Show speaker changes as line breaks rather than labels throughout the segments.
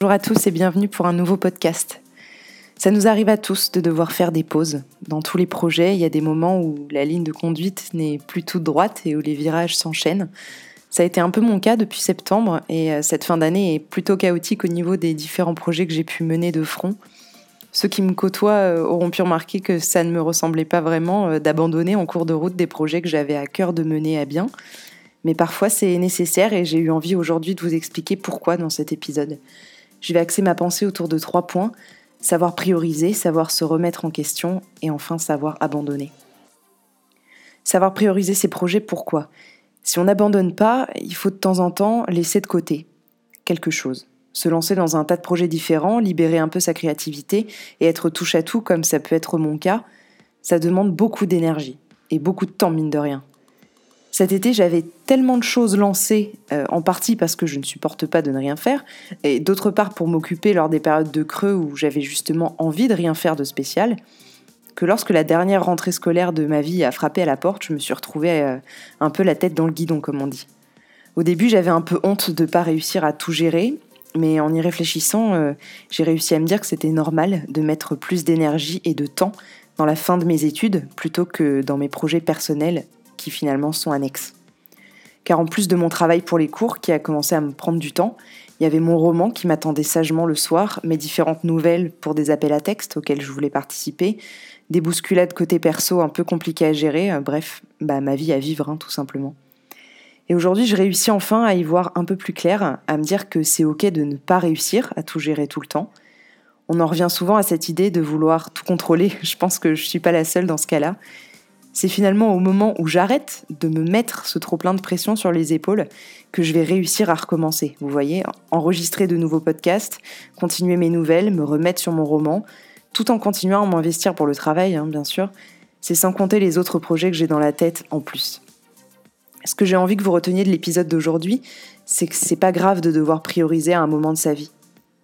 Bonjour à tous et bienvenue pour un nouveau podcast. Ça nous arrive à tous de devoir faire des pauses. Dans tous les projets, il y a des moments où la ligne de conduite n'est plus toute droite et où les virages s'enchaînent. Ça a été un peu mon cas depuis septembre et euh, cette fin d'année est plutôt chaotique au niveau des différents projets que j'ai pu mener de front. Ceux qui me côtoient euh, auront pu remarquer que ça ne me ressemblait pas vraiment euh, d'abandonner en cours de route des projets que j'avais à cœur de mener à bien. Mais parfois c'est nécessaire et j'ai eu envie aujourd'hui de vous expliquer pourquoi dans cet épisode. Je vais axer ma pensée autour de trois points. Savoir prioriser, savoir se remettre en question et enfin savoir abandonner. Savoir prioriser ses projets, pourquoi? Si on n'abandonne pas, il faut de temps en temps laisser de côté quelque chose. Se lancer dans un tas de projets différents, libérer un peu sa créativité et être touche à tout comme ça peut être mon cas, ça demande beaucoup d'énergie et beaucoup de temps mine de rien. Cet été, j'avais tellement de choses lancées, euh, en partie parce que je ne supporte pas de ne rien faire, et d'autre part pour m'occuper lors des périodes de creux où j'avais justement envie de rien faire de spécial, que lorsque la dernière rentrée scolaire de ma vie a frappé à la porte, je me suis retrouvée euh, un peu la tête dans le guidon, comme on dit. Au début, j'avais un peu honte de ne pas réussir à tout gérer, mais en y réfléchissant, euh, j'ai réussi à me dire que c'était normal de mettre plus d'énergie et de temps dans la fin de mes études plutôt que dans mes projets personnels qui finalement sont annexes. Car en plus de mon travail pour les cours qui a commencé à me prendre du temps, il y avait mon roman qui m'attendait sagement le soir, mes différentes nouvelles pour des appels à texte auxquels je voulais participer, des bousculades côté perso un peu compliquées à gérer, euh, bref, bah, ma vie à vivre hein, tout simplement. Et aujourd'hui, je réussis enfin à y voir un peu plus clair, à me dire que c'est ok de ne pas réussir à tout gérer tout le temps. On en revient souvent à cette idée de vouloir tout contrôler. Je pense que je suis pas la seule dans ce cas-là c'est finalement au moment où j'arrête de me mettre ce trop plein de pression sur les épaules que je vais réussir à recommencer. Vous voyez, enregistrer de nouveaux podcasts, continuer mes nouvelles, me remettre sur mon roman, tout en continuant à m'investir pour le travail, hein, bien sûr. C'est sans compter les autres projets que j'ai dans la tête en plus. Ce que j'ai envie que vous reteniez de l'épisode d'aujourd'hui, c'est que c'est pas grave de devoir prioriser à un moment de sa vie,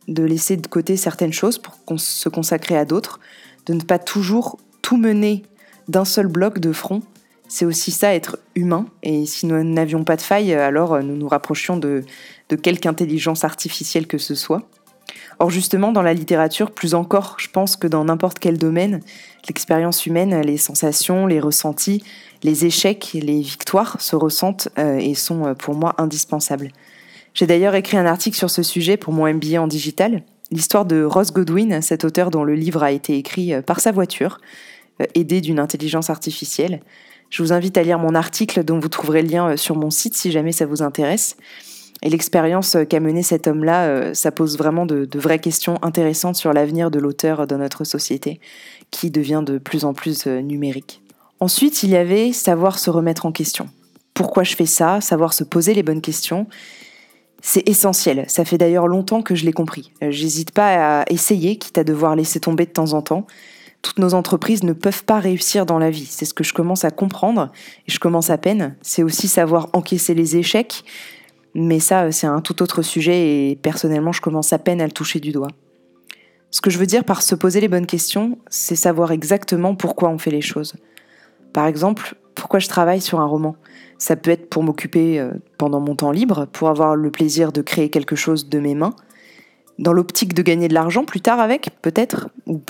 de laisser de côté certaines choses pour se consacrer à d'autres, de ne pas toujours tout mener d'un seul bloc de front. C'est aussi ça, être humain. Et si nous n'avions pas de faille, alors nous nous rapprochions de, de quelque intelligence artificielle que ce soit. Or justement, dans la littérature, plus encore, je pense que dans n'importe quel domaine, l'expérience humaine, les sensations, les ressentis, les échecs, les victoires se ressentent euh, et sont euh, pour moi indispensables. J'ai d'ailleurs écrit un article sur ce sujet pour mon MBA en digital, l'histoire de Ross Godwin, cet auteur dont le livre a été écrit euh, par sa voiture, euh, aidé d'une intelligence artificielle. Je vous invite à lire mon article dont vous trouverez le lien euh, sur mon site si jamais ça vous intéresse. Et l'expérience euh, qu'a menée cet homme-là, ça pose vraiment de, vraies questions intéressantes sur l'avenir de l'auteur dans notre société, qui devient de plus en plus numérique. Ensuite, il y avait savoir se remettre en question. Pourquoi je fais ça? Savoir se poser les bonnes questions. C'est essentiel. Ça fait d'ailleurs longtemps que je l'ai compris. J'hésite pas à essayer, quitte à devoir laisser tomber de temps en temps toutes nos entreprises ne peuvent pas réussir dans la vie. C'est ce que je commence à comprendre et je commence à peine. C'est aussi savoir encaisser les échecs, mais ça, c'est un tout autre sujet et personnellement, je commence à peine à le toucher du doigt. Ce que je veux dire par se poser les bonnes questions, c'est savoir exactement pourquoi on fait les choses. Par exemple, pourquoi je travaille sur un roman? Ça peut être pour m'occuper euh, pendant mon temps libre, pour avoir le plaisir de créer quelque chose de mes mains, dans l'optique de gagner de l'argent plus tard avec, peut-être, ou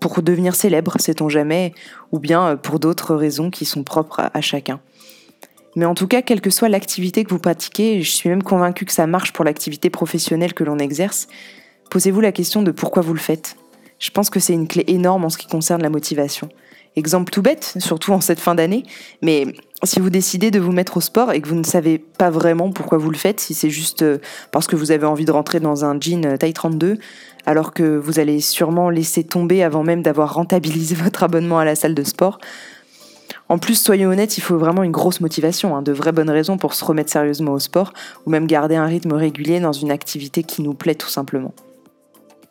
pour devenir célèbre, sait-on jamais, ou bien euh, pour d'autres raisons qui sont propres à, chacun. Mais en tout cas, quelle que soit l'activité que vous pratiquez, je suis même convaincue que ça marche pour l'activité professionnelle que l'on exerce, posez-vous la question de pourquoi vous le faites. Je pense que c'est une clé énorme en ce qui concerne la motivation. Exemple tout bête, surtout en cette fin d'année, mais si vous décidez de vous mettre au sport et que vous ne savez pas vraiment pourquoi vous le faites, si c'est juste euh, parce que vous avez envie de rentrer dans un jean euh, taille 32, alors que vous allez sûrement laisser tomber avant même d'avoir rentabilisé votre abonnement à la salle de sport, en plus, soyons honnêtes, il faut vraiment une grosse motivation, hein, de vraies bonnes raisons pour se remettre sérieusement au sport, ou même garder un rythme régulier dans une activité qui nous plaît tout simplement.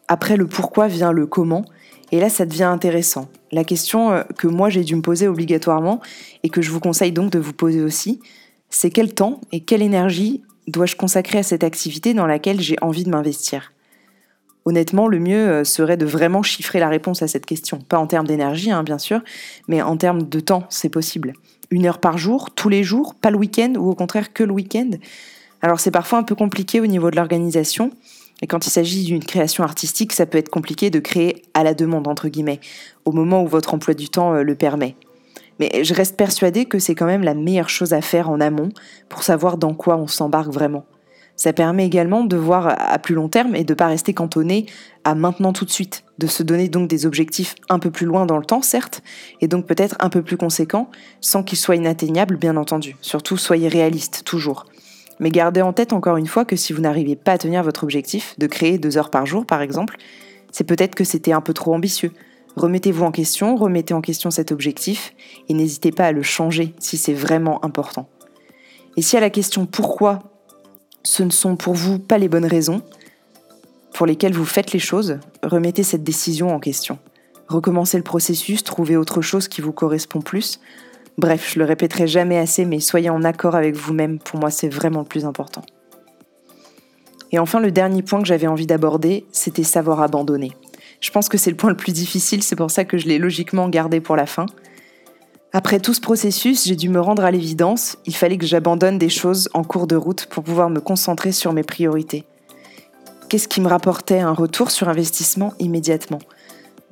Après le pourquoi vient le comment, et là, ça devient intéressant. La question euh, que moi j'ai dû me poser obligatoirement et que je vous conseille donc de vous poser aussi, c'est quel temps et quelle énergie dois-je consacrer à cette activité dans laquelle j'ai envie de m'investir? Honnêtement, le mieux euh, serait de vraiment chiffrer la réponse à cette question. Pas en termes d'énergie, hein, bien sûr, mais en termes de temps, c'est possible. Une heure par jour, tous les jours, pas le week-end, ou au contraire que le week-end? Alors c'est parfois un peu compliqué au niveau de l'organisation, Et quand il s'agit d'une création artistique, ça peut être compliqué de créer à la demande, entre guillemets, au moment où votre emploi du temps euh, le permet. Mais je reste persuadée que c'est quand même la meilleure chose à faire en amont pour savoir dans quoi on s'embarque vraiment. Ça permet également de voir à plus long terme et de ne pas rester cantonné à maintenant tout de suite, de se donner donc des objectifs un peu plus loin dans le temps, certes, et donc peut-être un peu plus conséquents, sans qu'ils soient inatteignables, bien entendu. Surtout, soyez réaliste, toujours. Mais gardez en tête encore une fois que si vous n'arrivez pas à tenir votre objectif, de créer deux heures par jour par exemple, c'est peut-être que c'était un peu trop ambitieux. Remettez-vous en question, remettez en question cet objectif, et n'hésitez pas à le changer si c'est vraiment important. Et si à la question pourquoi ce ne sont pour vous pas les bonnes raisons pour lesquelles vous faites les choses, remettez cette décision en question. Recommencez le processus, trouvez autre chose qui vous correspond plus. Bref, je le répéterai jamais assez, mais soyez en accord avec vous-même, pour moi c'est vraiment le plus important. Et enfin, le dernier point que j'avais envie d'aborder, c'était savoir abandonner. Je pense que c'est le point le plus difficile, c'est pour ça que je l'ai logiquement gardé pour la fin. Après tout ce processus, j'ai dû me rendre à l'évidence, il fallait que j'abandonne des choses en cours de route pour pouvoir me concentrer sur mes priorités. Qu'est-ce qui me rapportait un retour sur investissement immédiatement?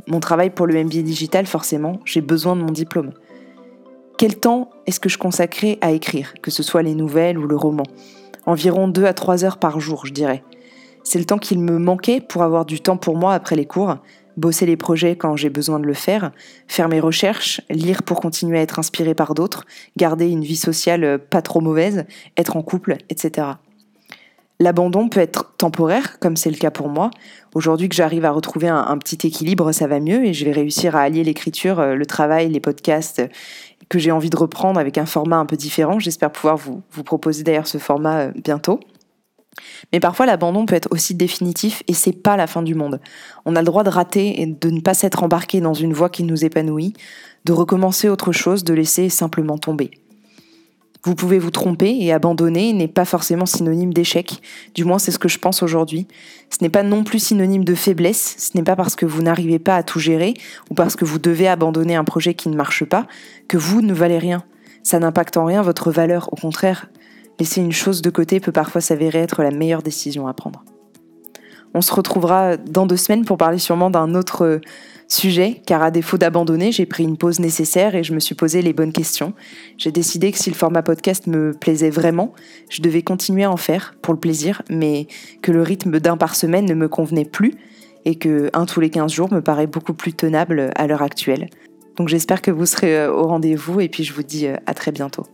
Mon travail pour le MBA digital, forcément, j'ai besoin de mon diplôme. Quel temps est-ce que je consacrais à écrire, que ce soit les nouvelles ou le roman? Environ 2 à 3 heures par jour, je dirais. C'est le temps qu'il me manquait pour avoir du temps pour moi après les cours, bosser les projets quand j'ai besoin de le faire, faire mes recherches, lire pour continuer à être inspiré par d'autres, garder une vie sociale euh, pas trop mauvaise, être en couple, etc. L'abandon peut être temporaire, comme c'est le cas pour moi. Aujourd'hui que j'arrive à retrouver un, petit équilibre, ça va mieux et je vais réussir à allier l'écriture, euh, le travail, les podcasts que j'ai envie de reprendre avec un format un peu différent. J'espère pouvoir vous, vous proposer d'ailleurs ce format euh, bientôt. Mais parfois l'abandon peut être aussi définitif et c'est pas la fin du monde. On a le droit de rater et de ne pas s'être embarqué dans une voie qui nous épanouit, de recommencer autre chose, de laisser simplement tomber. Vous pouvez vous tromper et abandonner n'est pas forcément synonyme d'échec, du moins c'est ce que je pense aujourd'hui. Ce n'est pas non plus synonyme de faiblesse, ce n'est pas parce que vous n'arrivez pas à tout gérer ou parce que vous devez abandonner un projet qui ne marche pas que vous ne valez rien. Ça n'impacte en rien votre valeur, au contraire, Laisser une chose de côté peut parfois s'avérer être la meilleure décision à prendre. On se retrouvera dans deux semaines pour parler sûrement d'un autre sujet, car à défaut d'abandonner, j'ai pris une pause nécessaire et je me suis posé les bonnes questions. J'ai décidé que si le format podcast me plaisait vraiment, je devais continuer à en faire pour le plaisir, mais que le rythme d'un par semaine ne me convenait plus et que un tous les 15 jours me paraît beaucoup plus tenable à l'heure actuelle. Donc j'espère que vous serez au rendez-vous et puis je vous dis à très bientôt.